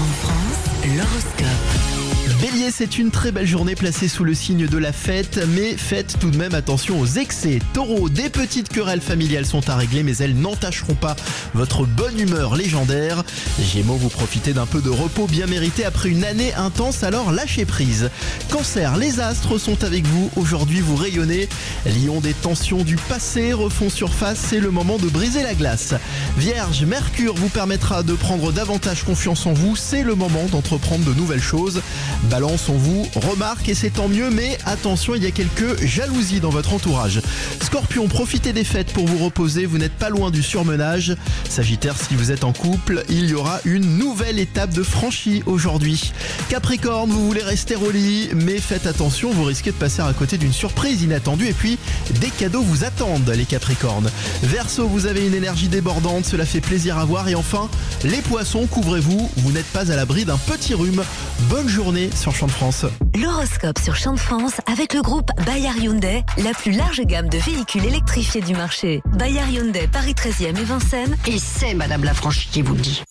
De France, l'horoscope. C'est une très belle journée placée sous le signe de la fête, mais faites tout de même attention aux excès. Taureau, des petites querelles familiales sont à régler, mais elles n'entacheront pas votre bonne humeur légendaire. Gémeaux, vous profitez d'un peu de repos bien mérité après une année intense, alors lâchez prise. Cancer, les astres sont avec vous, aujourd'hui vous rayonnez. Lion, des tensions du passé refont surface, c'est le moment de briser la glace. Vierge, Mercure vous permettra de prendre davantage confiance en vous, c'est le moment d'entreprendre de nouvelles choses. Balance, on vous remarque et c'est tant mieux, mais attention, il y a quelques jalousies dans votre entourage. Scorpion, profitez des fêtes pour vous reposer, vous n'êtes pas loin du surmenage. Sagittaire, si vous êtes en couple, il y aura une nouvelle étape de franchie aujourd'hui. Capricorne, vous voulez rester au lit, mais faites attention, vous risquez de passer à côté d'une surprise inattendue et puis des cadeaux vous attendent, les Capricornes. Verseau, vous avez une énergie débordante, cela fait plaisir à voir. Et enfin, les poissons, couvrez-vous, vous n'êtes pas à l'abri d'un petit rhume. Bonne journée sur Champ de France. L'horoscope sur Chant de France avec le groupe Bayard Hyundai, la plus large gamme de véhicules électrifiés du marché. Bayard Hyundai, Paris 13e et Vincennes. Et c'est Madame la franchise qui vous le dit.